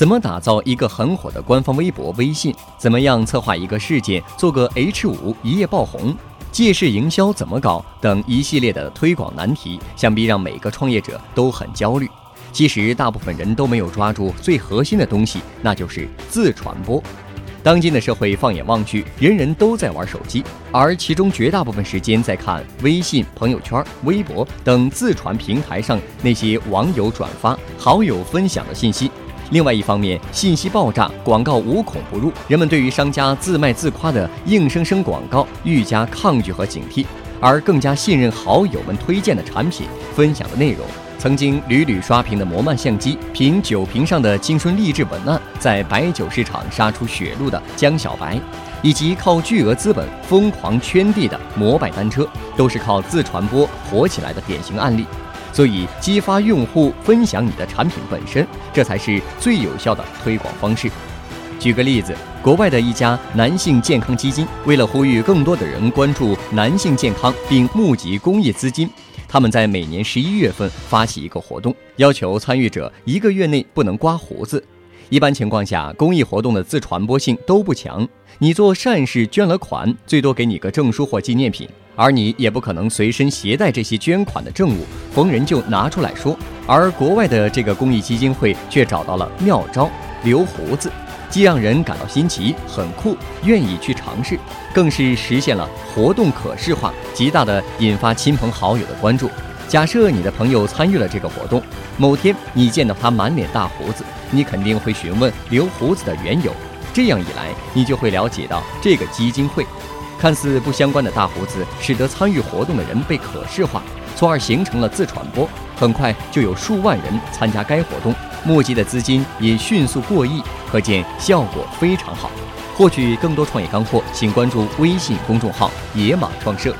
怎么打造一个很火的官方微博、微信？怎么样策划一个事件，做个 H 五一夜爆红？借势营销怎么搞？等一系列的推广难题，想必让每个创业者都很焦虑。其实，大部分人都没有抓住最核心的东西，那就是自传播。当今的社会，放眼望去，人人都在玩手机，而其中绝大部分时间在看微信、朋友圈、微博等自传平台上那些网友转发、好友分享的信息。另外一方面，信息爆炸，广告无孔不入，人们对于商家自卖自夸的硬生生广告愈加抗拒和警惕，而更加信任好友们推荐的产品、分享的内容。曾经屡屡刷屏的摩曼相机，凭酒瓶上的青春励志文案，在白酒市场杀出血路的江小白，以及靠巨额资本疯狂圈地的摩拜单车，都是靠自传播火起来的典型案例。所以，激发用户分享你的产品本身，这才是最有效的推广方式。举个例子，国外的一家男性健康基金，为了呼吁更多的人关注男性健康并募集公益资金。他们在每年十一月份发起一个活动，要求参与者一个月内不能刮胡子。一般情况下，公益活动的自传播性都不强。你做善事捐了款，最多给你个证书或纪念品，而你也不可能随身携带这些捐款的证物，逢人就拿出来说。而国外的这个公益基金会却找到了妙招，留胡子。既让人感到新奇、很酷，愿意去尝试，更是实现了活动可视化，极大的引发亲朋好友的关注。假设你的朋友参与了这个活动，某天你见到他满脸大胡子，你肯定会询问留胡子的缘由。这样一来，你就会了解到这个基金会看似不相关的大胡子，使得参与活动的人被可视化，从而形成了自传播。很快就有数万人参加该活动。募集的资金也迅速过亿，可见效果非常好。获取更多创业干货，请关注微信公众号“野马创社”。